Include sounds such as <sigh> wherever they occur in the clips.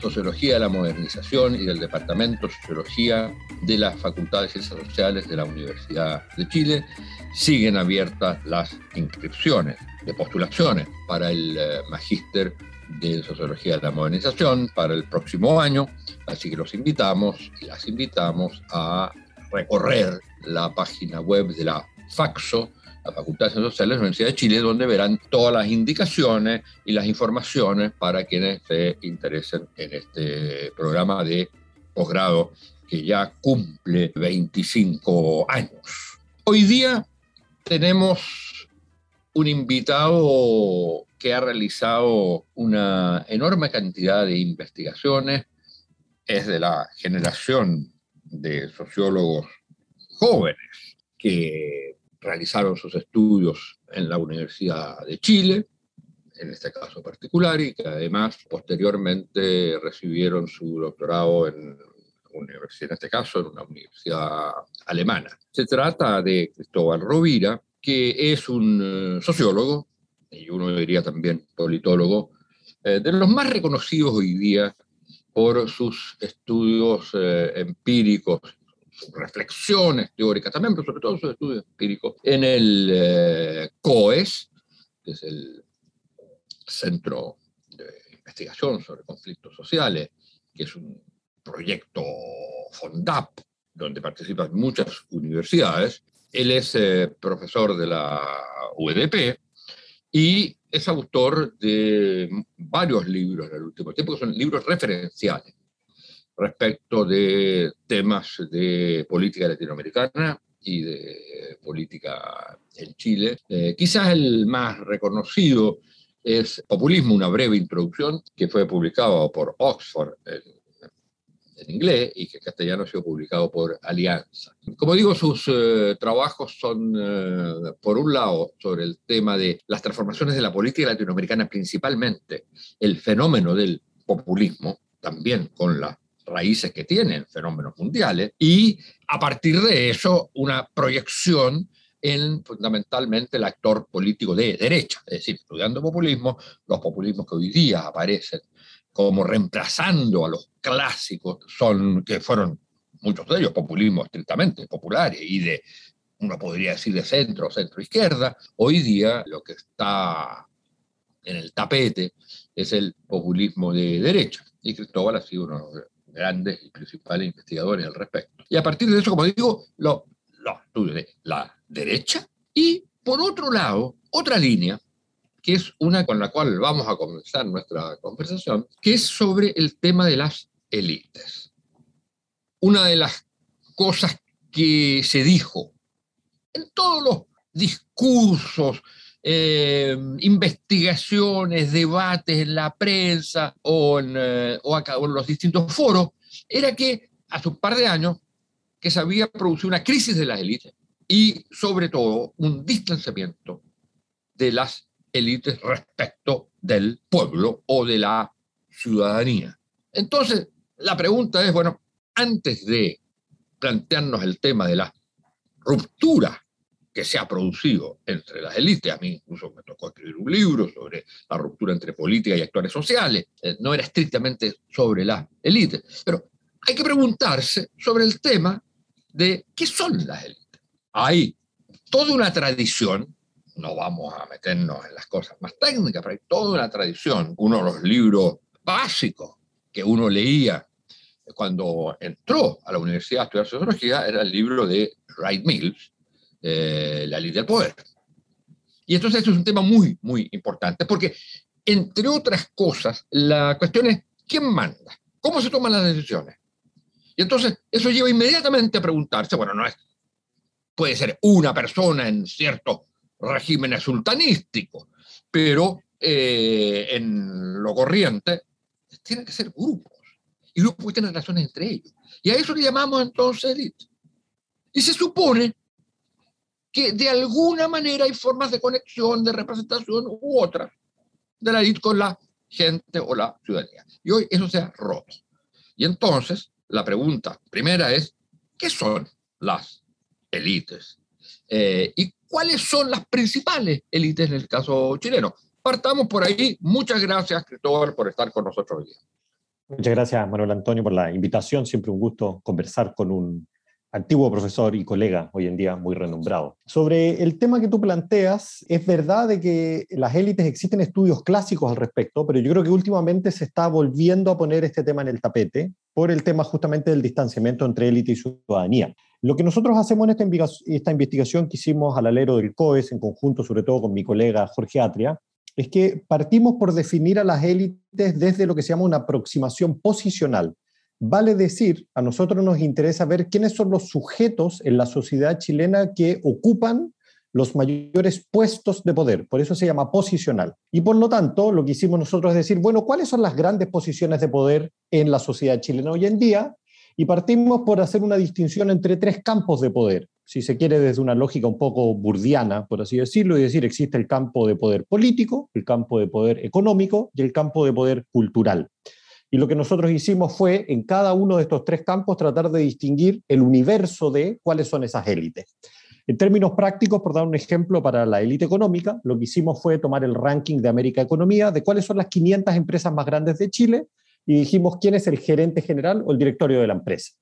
Sociología de la Modernización y del Departamento de Sociología de la Facultad de Ciencias Sociales de la Universidad de Chile, siguen abiertas las inscripciones de postulaciones para el eh, Magíster de Sociología de la Modernización para el próximo año, así que los invitamos y las invitamos a recorrer la página web de la FAXO, la Facultad de Ciencias Sociales de la Universidad de Chile, donde verán todas las indicaciones y las informaciones para quienes se interesen en este programa de posgrado que ya cumple 25 años. Hoy día tenemos un invitado que ha realizado una enorme cantidad de investigaciones, es de la generación de sociólogos jóvenes que realizaron sus estudios en la Universidad de Chile, en este caso particular, y que además posteriormente recibieron su doctorado en en este caso en una universidad alemana. Se trata de Cristóbal Rovira, que es un eh, sociólogo, y uno diría también politólogo, eh, de los más reconocidos hoy día por sus estudios eh, empíricos reflexiones teóricas también, pero sobre todo sus estudios empíricos, en el eh, COES, que es el Centro de Investigación sobre Conflictos Sociales, que es un proyecto FONDAP, donde participan muchas universidades. Él es eh, profesor de la UEDP y es autor de varios libros del último tiempo, que son libros referenciales respecto de temas de política latinoamericana y de política en Chile. Eh, quizás el más reconocido es Populismo, una breve introducción, que fue publicado por Oxford en, inglés y que en castellano ha sido publicado por Alianza. Como digo, sus eh, trabajos son, eh, por un lado, sobre el tema de las transformaciones de la política latinoamericana, principalmente el fenómeno del populismo, también con la raíces que tienen fenómenos mundiales, y a partir de eso una proyección en fundamentalmente el actor político de derecha, es decir, estudiando populismo, los populismos que hoy día aparecen como reemplazando a los clásicos, son, que fueron muchos de ellos populismos estrictamente populares y de, uno podría decir, de centro o centro izquierda, hoy día lo que está en el tapete es el populismo de derecha. Y Cristóbal ha sido uno grandes y principales investigadores al respecto. Y a partir de eso, como digo, los lo de la derecha y, por otro lado, otra línea, que es una con la cual vamos a comenzar nuestra conversación, que es sobre el tema de las élites. Una de las cosas que se dijo en todos los discursos eh, investigaciones, debates en la prensa o en, eh, o, acá, en los distintos foros, era que hace un par de años que se había producido una crisis de las élites y sobre todo un distanciamiento de las élites respecto del pueblo o de la ciudadanía. Entonces, la pregunta es, bueno, antes de plantearnos el tema de la ruptura que se ha producido entre las élites. A mí incluso me tocó escribir un libro sobre la ruptura entre política y actores sociales. Eh, no era estrictamente sobre las élites, pero hay que preguntarse sobre el tema de qué son las élites. Hay toda una tradición, no vamos a meternos en las cosas más técnicas, pero hay toda una tradición. Uno de los libros básicos que uno leía cuando entró a la universidad a estudiar sociología era el libro de Wright Mills, eh, la ley del poder. Y entonces esto es un tema muy, muy importante, porque entre otras cosas, la cuestión es quién manda, cómo se toman las decisiones. Y entonces eso lleva inmediatamente a preguntarse, bueno, no es, puede ser una persona en ciertos regímenes sultanísticos, pero eh, en lo corriente tienen que ser grupos, y grupos que tienen relaciones entre ellos. Y a eso le llamamos entonces élite. Y se supone que de alguna manera hay formas de conexión, de representación u otra de la élite con la gente o la ciudadanía. Y hoy eso se ha roto. Y entonces la pregunta primera es, ¿qué son las élites? Eh, ¿Y cuáles son las principales élites en el caso chileno? Partamos por ahí. Muchas gracias, Cristóbal, por estar con nosotros hoy. Muchas gracias, Manuel Antonio, por la invitación. Siempre un gusto conversar con un antiguo profesor y colega, hoy en día muy renombrado. Sobre el tema que tú planteas, es verdad de que las élites existen estudios clásicos al respecto, pero yo creo que últimamente se está volviendo a poner este tema en el tapete por el tema justamente del distanciamiento entre élite y ciudadanía. Lo que nosotros hacemos en esta, esta investigación que hicimos al alero del COES, en conjunto sobre todo con mi colega Jorge Atria, es que partimos por definir a las élites desde lo que se llama una aproximación posicional. Vale decir, a nosotros nos interesa ver quiénes son los sujetos en la sociedad chilena que ocupan los mayores puestos de poder, por eso se llama posicional. Y por lo tanto, lo que hicimos nosotros es decir, bueno, ¿cuáles son las grandes posiciones de poder en la sociedad chilena hoy en día? Y partimos por hacer una distinción entre tres campos de poder, si se quiere desde una lógica un poco burdiana, por así decirlo, y decir, existe el campo de poder político, el campo de poder económico y el campo de poder cultural. Y lo que nosotros hicimos fue, en cada uno de estos tres campos, tratar de distinguir el universo de cuáles son esas élites. En términos prácticos, por dar un ejemplo para la élite económica, lo que hicimos fue tomar el ranking de América Economía de cuáles son las 500 empresas más grandes de Chile y dijimos quién es el gerente general o el directorio de la empresa.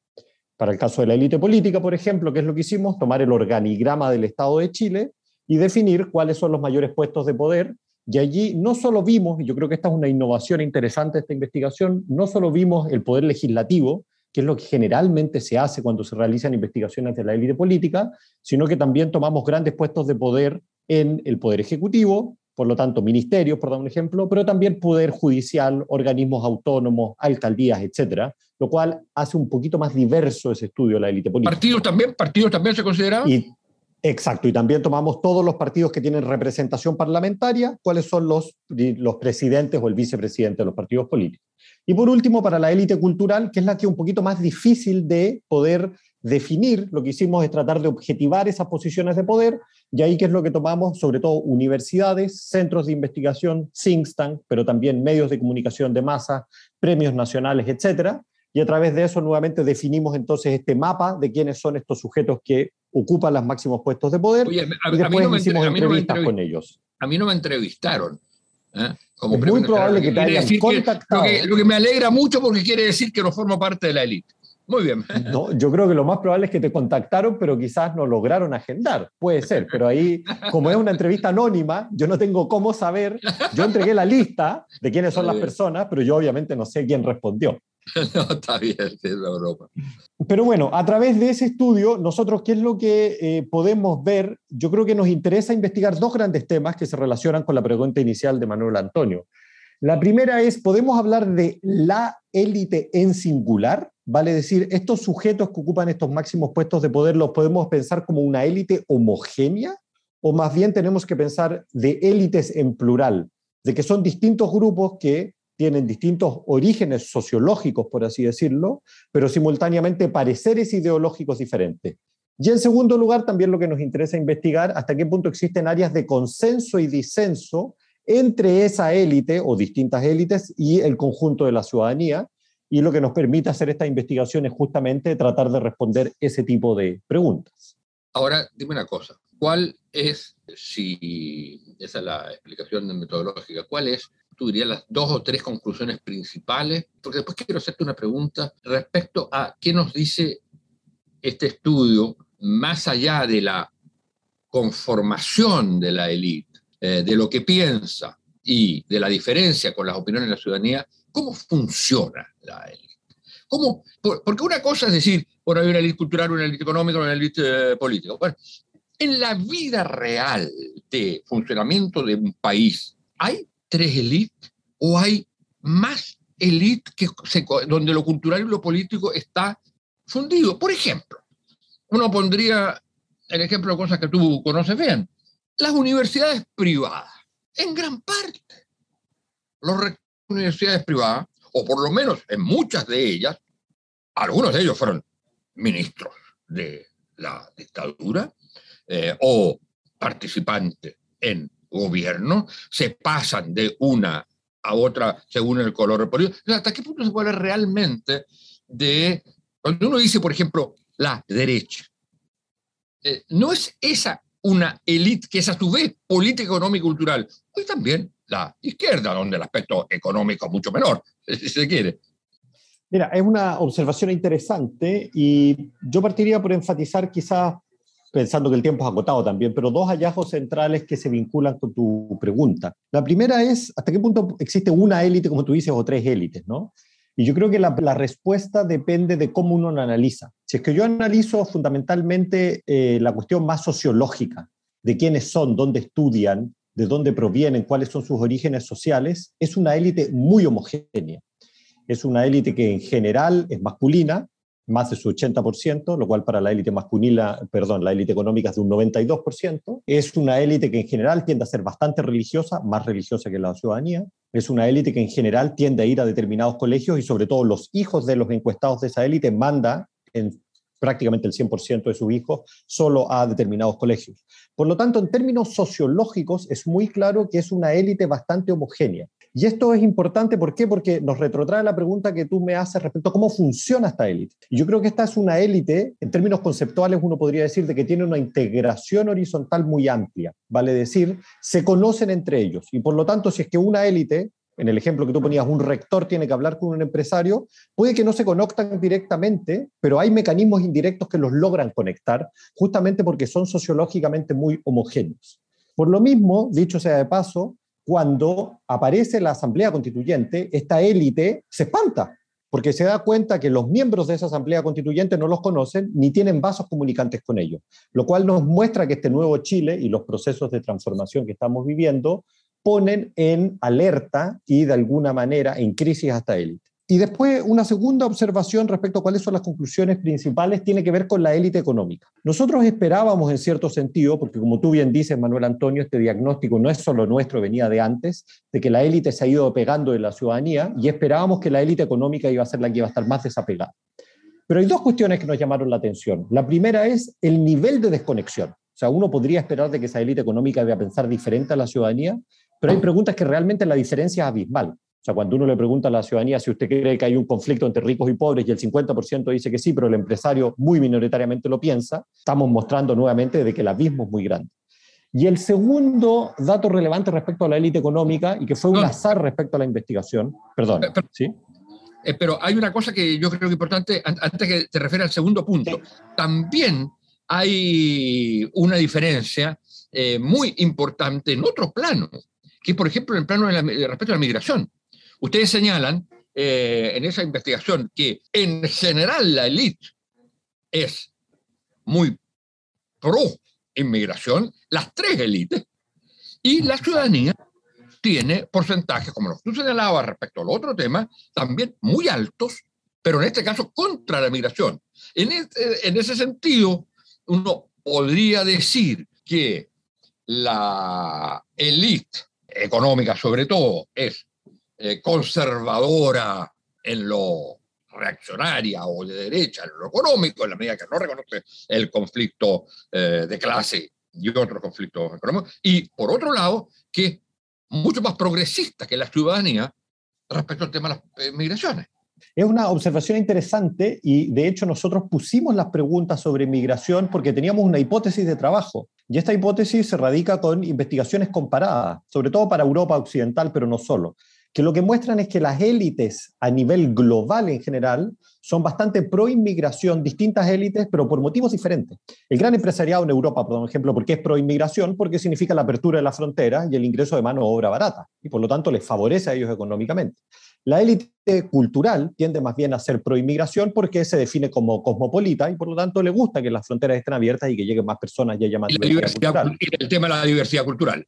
Para el caso de la élite política, por ejemplo, ¿qué es lo que hicimos? Tomar el organigrama del Estado de Chile y definir cuáles son los mayores puestos de poder y allí no solo vimos, y yo creo que esta es una innovación interesante de esta investigación, no solo vimos el poder legislativo, que es lo que generalmente se hace cuando se realizan investigaciones de la élite política, sino que también tomamos grandes puestos de poder en el poder ejecutivo, por lo tanto ministerios, por dar un ejemplo, pero también poder judicial, organismos autónomos, alcaldías, etcétera, lo cual hace un poquito más diverso ese estudio de la élite política. ¿Partidos también? ¿Partidos también se consideran? Exacto, y también tomamos todos los partidos que tienen representación parlamentaria, cuáles son los, los presidentes o el vicepresidente de los partidos políticos. Y por último, para la élite cultural, que es la que es un poquito más difícil de poder definir, lo que hicimos es tratar de objetivar esas posiciones de poder, y ahí que es lo que tomamos, sobre todo universidades, centros de investigación, think tank, pero también medios de comunicación de masa, premios nacionales, etcétera, y a través de eso nuevamente definimos entonces este mapa de quiénes son estos sujetos que ocupan los máximos puestos de poder y después hicimos entrevistas con ellos. A mí no me entrevistaron. ¿eh? Como es muy probable que te hayan contactado. lo, que, me alegra mucho porque quiere decir que no formo parte de la élite. Muy bien. <laughs> No, yo creo que lo más probable es que te contactaron, pero quizás no lograron agendar. Puede ser, pero ahí, como es una entrevista anónima, yo no tengo cómo saber. Yo entregué la lista de quiénes son las personas, pero yo obviamente no sé quién respondió. <laughs> no, está bien, es la. Pero bueno, a través de ese estudio, nosotros, ¿qué es lo que eh, podemos ver? Yo creo que nos interesa investigar dos grandes temas que se relacionan con la pregunta inicial de Manuel Antonio. La primera es, ¿podemos hablar de la élite en singular? Vale decir, estos sujetos que ocupan estos máximos puestos de poder, ¿los podemos pensar como una élite homogénea? ¿O más bien tenemos que pensar de élites en plural? De que son distintos grupos que tienen distintos orígenes sociológicos, por así decirlo, pero simultáneamente pareceres ideológicos diferentes. Y en segundo lugar, también lo que nos interesa investigar, hasta qué punto existen áreas de consenso y disenso entre esa élite o distintas élites y el conjunto de la ciudadanía. Y lo que nos permite hacer esta investigación es justamente tratar de responder ese tipo de preguntas. Ahora, dime una cosa, ¿cuál es, si esa es la explicación metodológica, cuál es tú dirías las dos o tres conclusiones principales? Porque después quiero hacerte una pregunta respecto a qué nos dice este estudio más allá de la conformación de la élite, eh, de lo que piensa y de la diferencia con las opiniones de la ciudadanía, ¿cómo funciona la élite? ¿Cómo? porque una cosa es decir, bueno, hay una élite cultural, una élite económica, una élite eh, política. Bueno, en la vida real de funcionamiento de un país, ¿hay tres élites o hay más élite que donde lo cultural y lo político está fundido. Por ejemplo, uno pondría el ejemplo de cosas que tú conoces bien. Las universidades privadas, en gran parte, las universidades privadas o por lo menos en muchas de ellas, algunos de ellos fueron ministros de la dictadura eh, o participantes en gobierno, se pasan de una a otra según el color político. ¿Hasta qué punto se puede hablar realmente de, cuando uno dice, por ejemplo, la derecha, eh, no es esa una élite que es a su vez política, económica y cultural, hoy también la izquierda, donde el aspecto económico es mucho menor, <laughs> si se quiere. Mira, es una observación interesante y yo partiría por enfatizar quizás, pensando que el tiempo es agotado también, pero dos hallazgos centrales que se vinculan con tu pregunta. La primera es, ¿hasta qué punto existe una élite, como tú dices, o tres élites? ¿no? Y yo creo que la, respuesta depende de cómo uno lo analiza. Si es que yo analizo fundamentalmente eh, la cuestión más sociológica, de quiénes son, dónde estudian, de dónde provienen, cuáles son sus orígenes sociales, es una élite muy homogénea. Es una élite que en general es masculina, más de su 80%, lo cual para la élite masculina, perdón, la élite económica es de un 92%. Es una élite que en general tiende a ser bastante religiosa, más religiosa que la ciudadanía. Es una élite que en general tiende a ir a determinados colegios y sobre todo los hijos de los encuestados de esa élite manda en prácticamente el 100% de sus hijos solo a determinados colegios. Por lo tanto, en términos sociológicos, es muy claro que es una élite bastante homogénea. Y esto es importante, ¿por qué? Porque nos retrotrae la pregunta que tú me haces respecto a cómo funciona esta élite. Yo creo que esta es una élite, en términos conceptuales uno podría decir de que tiene una integración horizontal muy amplia, vale decir, se conocen entre ellos. Y por lo tanto, si es que una élite, en el ejemplo que tú ponías, un rector tiene que hablar con un empresario, puede que no se conectan directamente, pero hay mecanismos indirectos que los logran conectar, justamente porque son sociológicamente muy homogéneos. Por lo mismo, dicho sea de paso, cuando aparece la Asamblea Constituyente, esta élite se espanta, porque se da cuenta que los miembros de esa Asamblea Constituyente no los conocen ni tienen vasos comunicantes con ellos, lo cual nos muestra que este nuevo Chile y los procesos de transformación que estamos viviendo ponen en alerta y de alguna manera en crisis a esta élite. Y después, una segunda observación respecto a cuáles son las conclusiones principales tiene que ver con la élite económica. Nosotros esperábamos, en cierto sentido, porque como tú bien dices, Manuel Antonio, este diagnóstico no es solo nuestro, venía de antes, de que la élite se ha ido pegando de la ciudadanía y esperábamos que la élite económica iba a ser la que iba a estar más desapegada. Pero hay dos cuestiones que nos llamaron la atención. La primera es el nivel de desconexión. O sea, uno podría esperar de que esa élite económica iba pensar diferente a la ciudadanía, pero hay preguntas que realmente la diferencia es abismal. Sea, cuando uno le pregunta a la ciudadanía si usted cree que hay un conflicto entre ricos y pobres y el 50% dice que sí, pero el empresario muy minoritariamente lo piensa, estamos mostrando nuevamente de que el abismo es muy grande. Y el segundo dato relevante respecto a la élite económica, y que fue un azar respecto a la investigación, perdón, pero, ¿sí? Eh, pero hay una cosa que yo creo que es importante, antes que te refieras al segundo punto, también hay una diferencia eh, muy importante en otro plano, que por ejemplo, en el plano de respecto a la migración. Ustedes señalan eh, en esa investigación que en general la élite es muy pro inmigración, las tres élites, y la ciudadanía tiene porcentajes, como los que tú señalabas respecto al otro tema, también muy altos, pero en este caso contra la migración. En, este, en ese sentido, uno podría decir que la élite económica sobre todo es eh, conservadora en lo reaccionaria o de derecha en lo económico, en la medida que no reconoce el conflicto eh, de clase y otros conflictos económicos, y por otro lado, que es mucho más progresista que la ciudadanía respecto al tema de las eh, migraciones. Es una observación interesante y de hecho nosotros pusimos las preguntas sobre migración porque teníamos una hipótesis de trabajo y esta hipótesis se radica con investigaciones comparadas, sobre todo para Europa Occidental, pero no solo que lo que muestran es que las élites a nivel global en general son bastante pro inmigración, distintas élites, pero por motivos diferentes. El gran empresariado en Europa, por ejemplo, ¿por qué es pro inmigración? Porque significa la apertura de la frontera y el ingreso de mano de obra barata, y por lo tanto les favorece a ellos económicamente. La élite cultural tiende más bien a ser pro inmigración porque se define como cosmopolita y por lo tanto le gusta que las fronteras estén abiertas y que lleguen más personas y haya más diversidad, El tema de la diversidad cultural.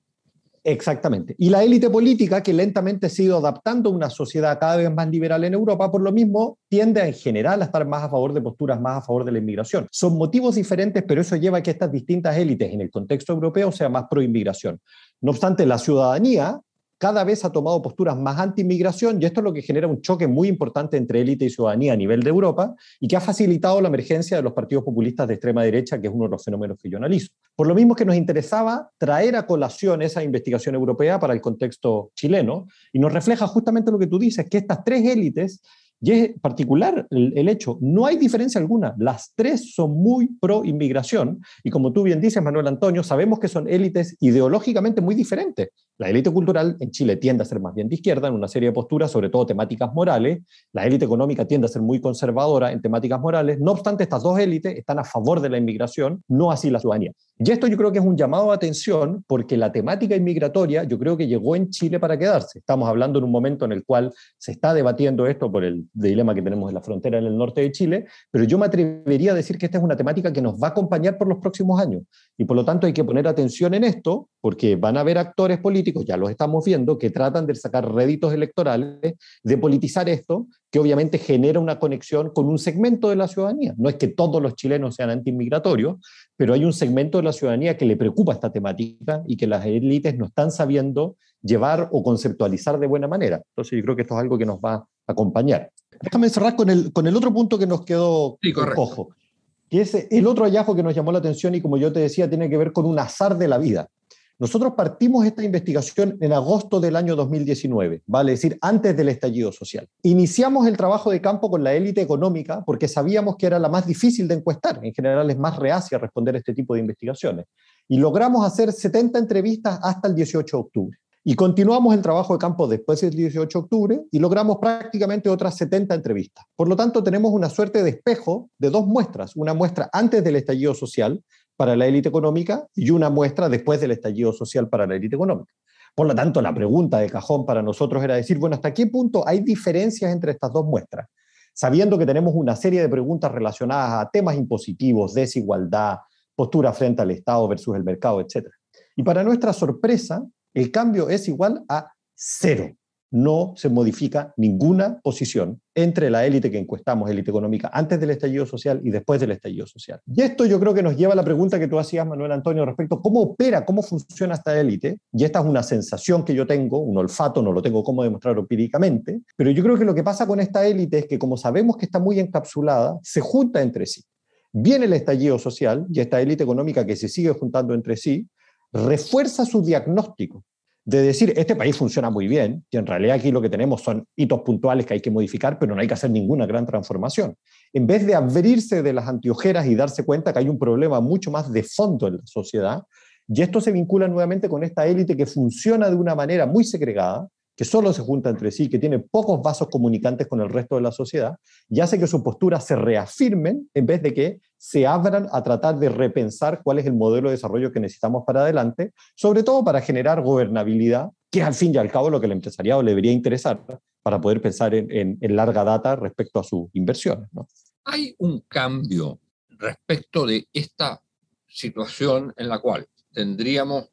Exactamente. Y la élite política, que lentamente ha ido adaptando a una sociedad cada vez más liberal en Europa, por lo mismo tiende en general a estar más a favor de posturas más a favor de la inmigración. Son motivos diferentes, pero eso lleva a que estas distintas élites en el contexto europeo sean más pro inmigración. No obstante, la ciudadanía cada vez ha tomado posturas más anti-inmigración y esto es lo que genera un choque muy importante entre élite y ciudadanía a nivel de Europa y que ha facilitado la emergencia de los partidos populistas de extrema derecha, que es uno de los fenómenos que yo analizo. Por lo mismo que nos interesaba traer a colación esa investigación europea para el contexto chileno y nos refleja justamente lo que tú dices, que estas tres élites y es particular el, hecho, no hay diferencia alguna, las tres son muy pro inmigración y como tú bien dices, Manuel Antonio, sabemos que son élites ideológicamente muy diferentes. La élite cultural en Chile tiende a ser más bien de izquierda en una serie de posturas, sobre todo temáticas morales. La élite económica tiende a ser muy conservadora en temáticas morales. No obstante, estas dos élites están a favor de la inmigración, no así la ciudadanía. Y esto yo creo que es un llamado de atención porque la temática inmigratoria yo creo que llegó en Chile para quedarse. Estamos hablando en un momento en el cual se está debatiendo esto por el dilema que tenemos en la frontera en el norte de Chile, pero yo me atrevería a decir que esta es una temática que nos va a acompañar por los próximos años. Y por lo tanto hay que poner atención en esto porque van a haber actores políticos, ya los estamos viendo, que tratan de sacar réditos electorales, de politizar esto, que obviamente genera una conexión con un segmento de la ciudadanía. No es que todos los chilenos sean antiinmigratorios, pero hay un segmento de la ciudadanía que le preocupa esta temática y que las élites no están sabiendo llevar o conceptualizar de buena manera. Entonces yo creo que esto es algo que nos va a acompañar. Déjame cerrar con el, con el otro punto que nos quedó sí, cojo, que es el otro hallazgo que nos llamó la atención y como yo te decía, tiene que ver con un azar de la vida. Nosotros partimos esta investigación en agosto del año 2019, vale decir, antes del estallido social. Iniciamos el trabajo de campo con la élite económica porque sabíamos que era la más difícil de encuestar. En general es más reacia a responder este tipo de investigaciones. Y logramos hacer 70 entrevistas hasta el 18 de octubre. Y continuamos el trabajo de campo después del 18 de octubre y logramos prácticamente otras 70 entrevistas. Por lo tanto, tenemos una suerte de espejo de dos muestras. Una muestra antes del estallido social, para la élite económica y una muestra después del estallido social para la élite económica. Por lo tanto, la pregunta de cajón para nosotros era decir, bueno, ¿hasta qué punto hay diferencias entre estas dos muestras? Sabiendo que tenemos una serie de preguntas relacionadas a temas impositivos, desigualdad, postura frente al Estado versus el mercado, etc. Y para nuestra sorpresa, el cambio es igual a cero no se modifica ninguna posición entre la élite que encuestamos, élite económica, antes del estallido social y después del estallido social. Y esto yo creo que nos lleva a la pregunta que tú hacías, Manuel Antonio, respecto a cómo opera, cómo funciona esta élite. Y esta es una sensación que yo tengo, un olfato, no lo tengo cómo demostrar empíricamente, pero yo creo que lo que pasa con esta élite es que como sabemos que está muy encapsulada, se junta entre sí. Viene el estallido social y esta élite económica que se sigue juntando entre sí, refuerza su diagnóstico de decir, este país funciona muy bien, y en realidad aquí lo que tenemos son hitos puntuales que hay que modificar, pero no hay que hacer ninguna gran transformación. En vez de abrirse de las antiojeras y darse cuenta que hay un problema mucho más de fondo en la sociedad, y esto se vincula nuevamente con esta élite que funciona de una manera muy segregada, que solo se junta entre sí, que tiene pocos vasos comunicantes con el resto de la sociedad, y hace que sus posturas se reafirmen en vez de que se abran a tratar de repensar cuál es el modelo de desarrollo que necesitamos para adelante, sobre todo para generar gobernabilidad, que al fin y al cabo lo que el empresariado le debería interesar para poder pensar en, larga data respecto a sus inversiones. Hay un cambio respecto de esta situación en la cual tendríamos,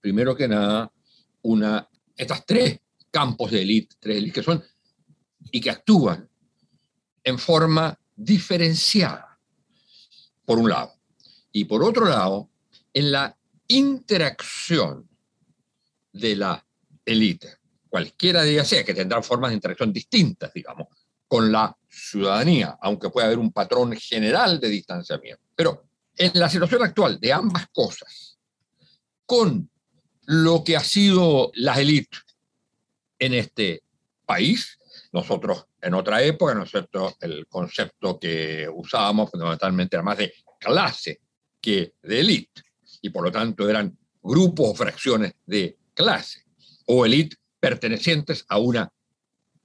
primero que nada, una estas tres campos de élite, tres élites que son y que actúan en forma diferenciada, por un lado. Y por otro lado, en la interacción de la élite, cualquiera de ellas sea, que tendrán formas de interacción distintas, digamos, con la ciudadanía, aunque pueda haber un patrón general de distanciamiento. Pero en la situación actual de ambas cosas, con lo que ha sido la élite en este país. Nosotros en otra época, ¿no es cierto?, el concepto que usábamos fundamentalmente era más de clase que de élite, y por lo tanto eran grupos o fracciones de clase, o élite pertenecientes a una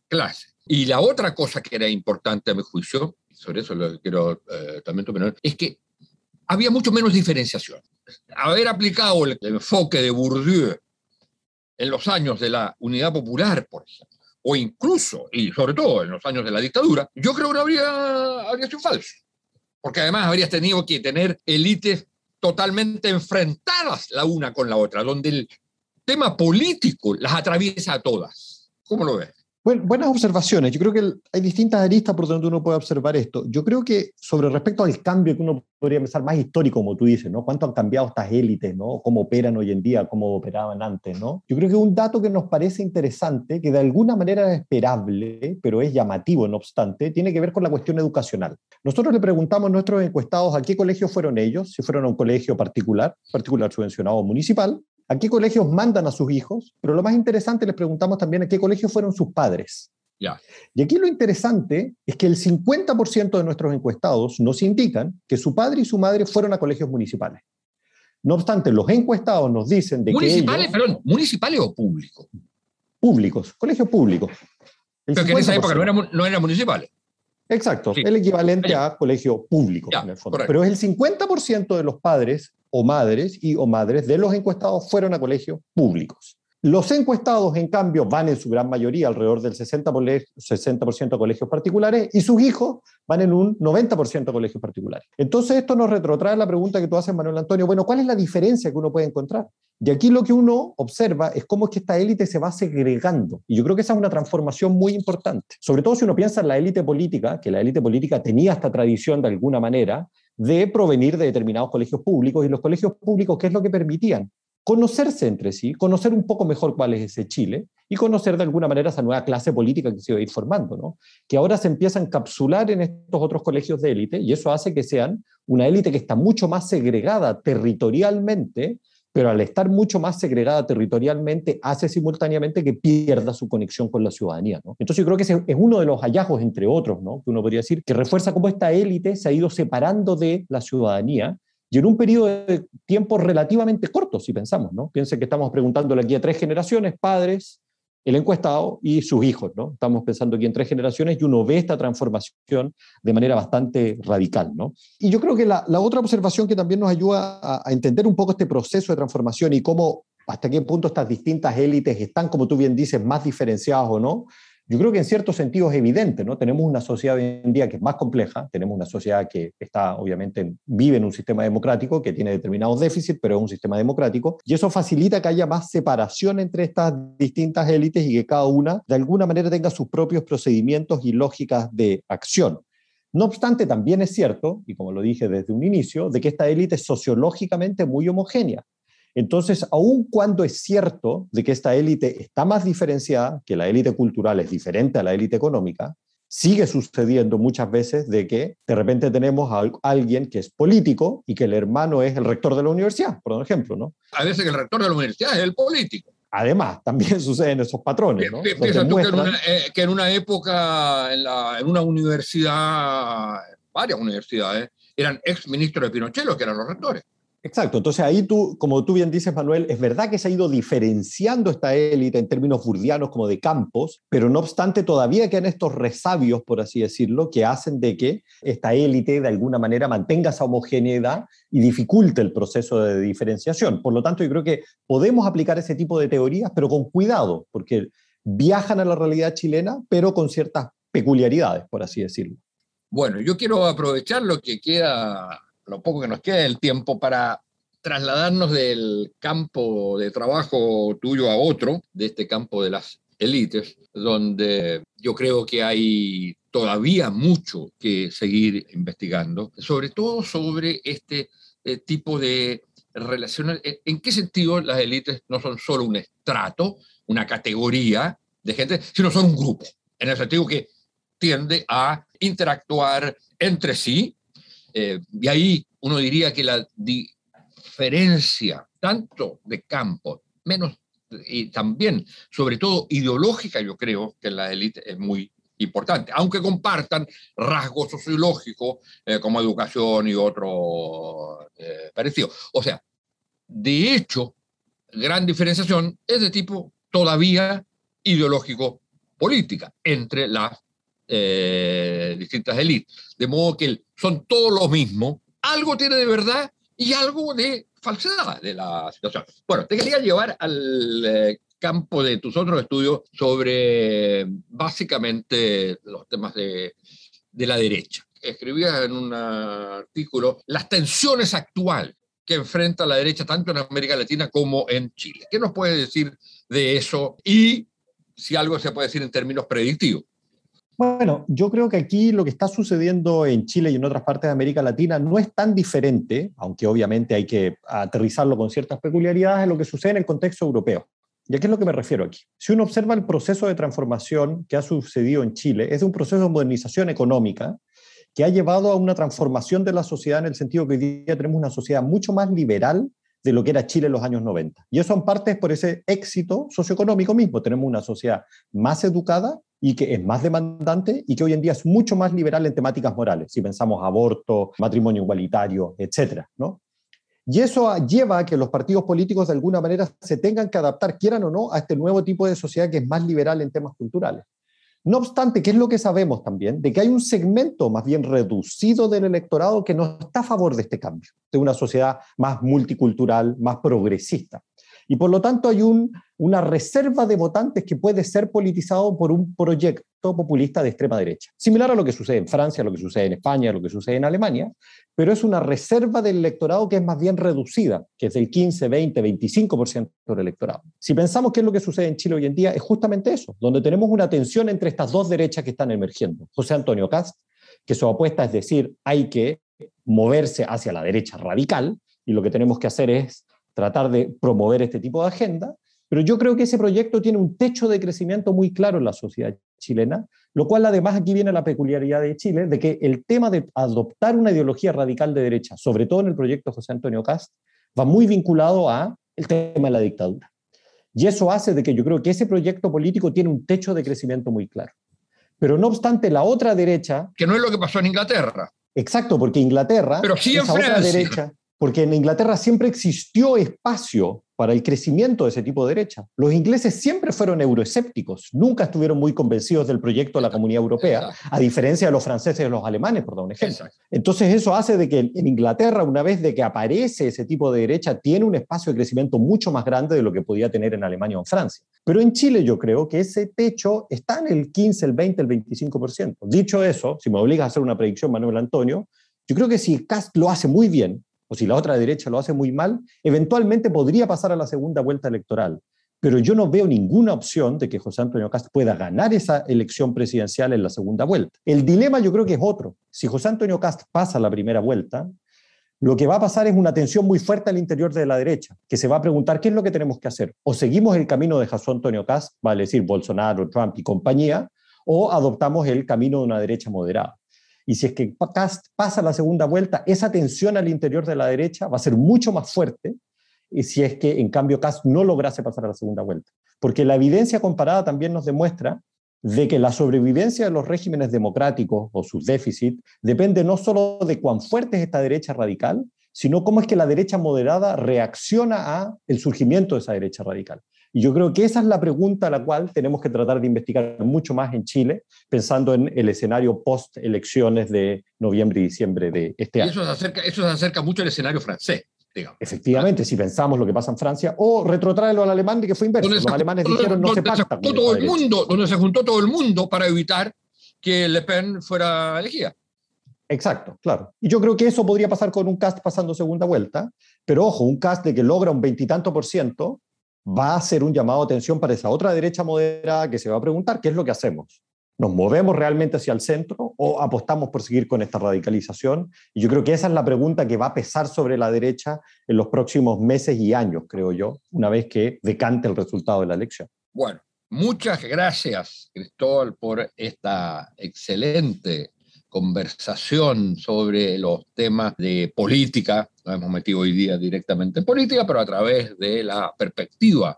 clase. Y la otra cosa que era importante a mi juicio, sobre eso lo quiero eh, también opinar, es que había mucho menos diferenciación haber aplicado el enfoque de Bourdieu en los años de la unidad popular, por ejemplo, o incluso, y sobre todo en los años de la dictadura, yo creo que habría, habría sido falso. Porque además habrías tenido que tener élites totalmente enfrentadas la una con la otra, donde el tema político las atraviesa a todas. ¿Cómo lo ves? Bueno, buenas observaciones. Yo creo que hay distintas aristas por donde uno puede observar esto. Yo creo que sobre respecto al cambio que uno podría pensar más histórico, como tú dices, ¿no? ¿Cuánto han cambiado estas élites, ¿no? ¿Cómo operan hoy en día, cómo operaban antes, ¿no? Yo creo que un dato que nos parece interesante, que de alguna manera es esperable, pero es llamativo no obstante, tiene que ver con la cuestión educacional. Nosotros le preguntamos a nuestros encuestados a qué colegio fueron ellos, si fueron a un colegio particular, particular subvencionado municipal, a qué colegios mandan a sus hijos, pero lo más interesante les preguntamos también a qué colegios fueron sus padres. Ya. Y aquí lo interesante es que el 50% de nuestros encuestados nos indican que su padre y su madre fueron a colegios municipales. No obstante, los encuestados nos dicen de ¿Municipales, que perdón, municipales o públicos? Públicos, colegios públicos. El Pero que en esa época no eran no municipales. Exacto, el equivalente a colegio público en el fondo. Pero es el 50% de los padres o madres y o madres de los encuestados fueron a colegios públicos. Los encuestados, en cambio, van en su gran mayoría, alrededor del 60%, 60 a colegios particulares, y sus hijos van en un 90% a colegios particulares. Entonces, esto nos retrotrae la pregunta que tú haces, Manuel Antonio, bueno, ¿cuál es la diferencia que uno puede encontrar? Y aquí lo que uno observa es cómo es que esta élite se va segregando. Y yo creo que esa es una transformación muy importante. Sobre todo si uno piensa en la élite política, que la élite política tenía esta tradición de alguna manera de provenir de determinados colegios públicos. Y los colegios públicos, ¿qué es lo que permitían? Conocerse entre sí, conocer un poco mejor cuál es ese Chile y conocer de alguna manera esa nueva clase política que se iba a ir formando, ¿no? que ahora se empieza a encapsular en estos otros colegios de élite y eso hace que sean una élite que está mucho más segregada territorialmente pero al estar mucho más segregada territorialmente, hace simultáneamente que pierda su conexión con la ciudadanía. Entonces yo creo que ese es uno de los hallazgos, entre otros, ¿no? que uno podría decir, que refuerza cómo esta élite se ha ido separando de la ciudadanía y en un periodo de tiempo relativamente corto, si pensamos, ¿no? Piensen que estamos preguntándole aquí a tres generaciones, padres, el encuestado y sus hijos, ¿no? Estamos pensando aquí en tres generaciones y uno ve esta transformación de manera bastante radical, ¿no? Y yo creo que la, otra observación que también nos ayuda a, a, entender un poco este proceso de transformación y cómo, hasta qué punto estas distintas élites están, como tú bien dices, más diferenciadas o no, yo creo que en cierto sentido es evidente, ¿no? Tenemos una sociedad hoy en día que es más compleja, tenemos una sociedad que está, obviamente, vive en un sistema democrático que tiene determinados déficits, pero es un sistema democrático, y eso facilita que haya más separación entre estas distintas élites y que cada una, de alguna manera, tenga sus propios procedimientos y lógicas de acción. No obstante, también es cierto, y como lo dije desde un inicio, de que esta élite es sociológicamente muy homogénea. Entonces, aun cuando es cierto de que esta élite está más diferenciada, que la élite cultural es diferente a la élite económica, sigue sucediendo muchas veces de que de repente tenemos a alguien que es político y que el hermano es el rector de la universidad, por ejemplo, ¿no? A veces que el rector de la universidad es el político. Además, también <laughs> suceden esos patrones, ¿no? Piensa tú eh, que, en una, época, en, en, una universidad, varias universidades, eran ex ministros de Pinochet los que eran los rectores. Exacto, entonces ahí tú, como tú bien dices, Manuel, es verdad que se ha ido diferenciando esta élite en términos burdianos como de campos, pero no obstante todavía quedan estos resabios, por así decirlo, que hacen de que esta élite de alguna manera mantenga esa homogeneidad y dificulte el proceso de diferenciación. Por lo tanto, yo creo que podemos aplicar ese tipo de teorías, pero con cuidado, porque viajan a la realidad chilena, pero con ciertas peculiaridades, por así decirlo. Bueno, yo quiero aprovechar lo que queda lo poco que nos queda del tiempo para trasladarnos del campo de trabajo tuyo a otro, de este campo de las élites, donde yo creo que hay todavía mucho que seguir investigando, sobre todo sobre este eh, tipo de relaciones. ¿En qué sentido las élites no son solo un estrato, una categoría de gente, sino son un grupo? En el sentido que tiende a interactuar entre sí eh, y ahí uno diría que la diferencia tanto de campo, menos y también, sobre todo ideológica, yo creo que la élite es muy importante, aunque compartan rasgos sociológicos eh, como educación y otro eh, parecido. O sea, de hecho, gran diferenciación es de tipo todavía ideológico política entre las eh, distintas élites. De modo que son todos lo mismo, algo tiene de verdad y algo de falsedad de la situación. Bueno, te quería llevar al eh, campo de tus otros estudios sobre básicamente los temas de, de la derecha. Escribías en un artículo las tensiones actuales que enfrenta la derecha tanto en América Latina como en Chile. ¿Qué nos puede decir de eso? Y si algo se puede decir en términos predictivos. Bueno, yo creo que aquí lo que está sucediendo en Chile y en otras partes de América Latina no es tan diferente, aunque obviamente hay que aterrizarlo con ciertas peculiaridades, en lo que sucede en el contexto europeo. ¿Y a qué es lo que me refiero aquí? Si uno observa el proceso de transformación que ha sucedido en Chile, es un proceso de modernización económica que ha llevado a una transformación de la sociedad en el sentido que hoy día tenemos una sociedad mucho más liberal de lo que era Chile en los años 90. Y eso en parte es por ese éxito socioeconómico mismo. Tenemos una sociedad más educada y que es más demandante y que hoy en día es mucho más liberal en temáticas morales, si pensamos aborto, matrimonio igualitario, etcétera, ¿no? Y eso lleva a que los partidos políticos de alguna manera se tengan que adaptar, quieran o no, a este nuevo tipo de sociedad que es más liberal en temas culturales. No obstante, ¿qué es lo que sabemos también? De que hay un segmento más bien reducido del electorado que no está a favor de este cambio, de una sociedad más multicultural, más progresista. Y por lo tanto hay un, una reserva de votantes que puede ser politizado por un proyecto populista de extrema derecha. Similar a lo que sucede en Francia, a lo que sucede en España, a lo que sucede en Alemania, pero es una reserva del electorado que es más bien reducida, que es del 15, 20, 25% del electorado. Si pensamos qué es lo que sucede en Chile hoy en día, es justamente eso, donde tenemos una tensión entre estas dos derechas que están emergiendo. José Antonio Cast, que su apuesta es decir, hay que moverse hacia la derecha radical, y lo que tenemos que hacer es tratar de promover este tipo de agenda, pero yo creo que ese proyecto tiene un techo de crecimiento muy claro en la sociedad chilena, lo cual además aquí viene la peculiaridad de Chile, de que el tema de adoptar una ideología radical de derecha, sobre todo en el proyecto José Antonio Cast, va muy vinculado a el tema de la dictadura. Y eso hace de que yo creo que ese proyecto político tiene un techo de crecimiento muy claro. Pero no obstante, la otra derecha... Que no es lo que pasó en Inglaterra. Exacto, porque Inglaterra... Pero sí en esa otra derecha porque en Inglaterra siempre existió espacio para el crecimiento de ese tipo de derecha. Los ingleses siempre fueron euroescépticos, nunca estuvieron muy convencidos del proyecto de la Comunidad Europea, a diferencia de los franceses y los alemanes, por dar un ejemplo. Entonces eso hace de que en Inglaterra, una vez de que aparece ese tipo de derecha, tiene un espacio de crecimiento mucho más grande de lo que podía tener en Alemania o en Francia. Pero en Chile yo creo que ese techo está en el 15, el 20, el 25%. Dicho eso, si me obligas a hacer una predicción, Manuel Antonio, yo creo que si Cast lo hace muy bien, o si la otra derecha lo hace muy mal, eventualmente podría pasar a la segunda vuelta electoral. Pero yo no veo ninguna opción de que José Antonio Cast pueda ganar esa elección presidencial en la segunda vuelta. El dilema yo creo que es otro. Si José Antonio Cast pasa la primera vuelta, lo que va a pasar es una tensión muy fuerte al interior de la derecha, que se va a preguntar qué es lo que tenemos que hacer. O seguimos el camino de José Antonio Cast, vale decir Bolsonaro, Trump y compañía, o adoptamos el camino de una derecha moderada. Y si es que pasa la segunda vuelta, esa tensión al interior de la derecha va a ser mucho más fuerte y si es que en cambio Cast no lograse pasar a la segunda vuelta. Porque la evidencia comparada también nos demuestra de que la sobrevivencia de los regímenes democráticos o sus déficits depende no solo de cuán fuerte es esta derecha radical, sino cómo es que la derecha moderada reacciona a el surgimiento de esa derecha radical. Y yo creo que esa es la pregunta a la cual tenemos que tratar de investigar mucho más en Chile, pensando en el escenario post-elecciones de noviembre y diciembre de este año. Eso se acerca, eso se acerca mucho al escenario francés. Digamos. Efectivamente, si pensamos lo que pasa en Francia, o retrotraerlo al alemán, de que fue inverso. Los alemanes dijeron no se pacta. todo el mundo, donde se juntó todo el mundo para evitar que Le Pen fuera elegida. Exacto, claro. Y yo creo que eso podría pasar con un cast pasando segunda vuelta, pero ojo, un cast de que logra un veintitanto por ciento, va a ser un llamado de atención para esa otra derecha moderada que se va a preguntar qué es lo que hacemos. ¿Nos movemos realmente hacia el centro o apostamos por seguir con esta radicalización? Y yo creo que esa es la pregunta que va a pesar sobre la derecha en los próximos meses y años, creo yo, una vez que decante el resultado de la elección. Bueno, muchas gracias, Cristóbal, por esta excelente conversación sobre los temas de política. Nos hemos metido hoy día directamente en política, pero a través de la perspectiva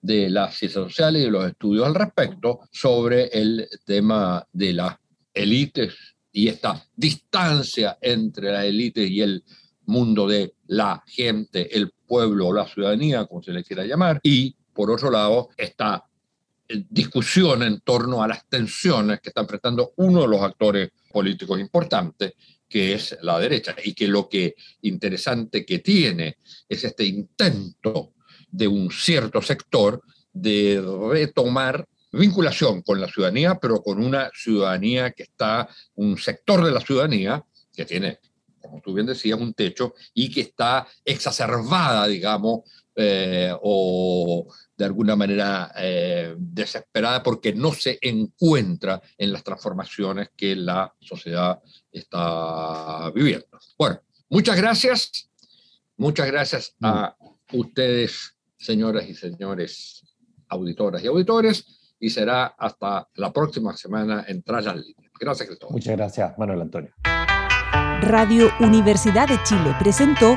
de las ciencias sociales y de los estudios al respecto sobre el tema de las élites y esta distancia entre las élites y el mundo de la gente, el pueblo o la ciudadanía, como se le quiera llamar, y por otro lado, esta discusión en torno a las tensiones que está enfrentando uno de los actores políticos importantes, que es la derecha, y que lo que interesante que tiene es este intento de un cierto sector de retomar vinculación con la ciudadanía, pero con una ciudadanía que está, un sector de la ciudadanía que tiene, como tú bien decías, un techo y que está exacerbada, digamos, eh, o de alguna manera eh, desesperada porque no se encuentra en las transformaciones que la sociedad está viviendo. Bueno, muchas gracias. Muchas gracias a ustedes, señoras y señores auditoras y auditores, y será hasta la próxima semana en Tras las Líneas. Gracias, Cristóbal. Muchas gracias, Manuel Antonio. Radio Universidad de Chile presentó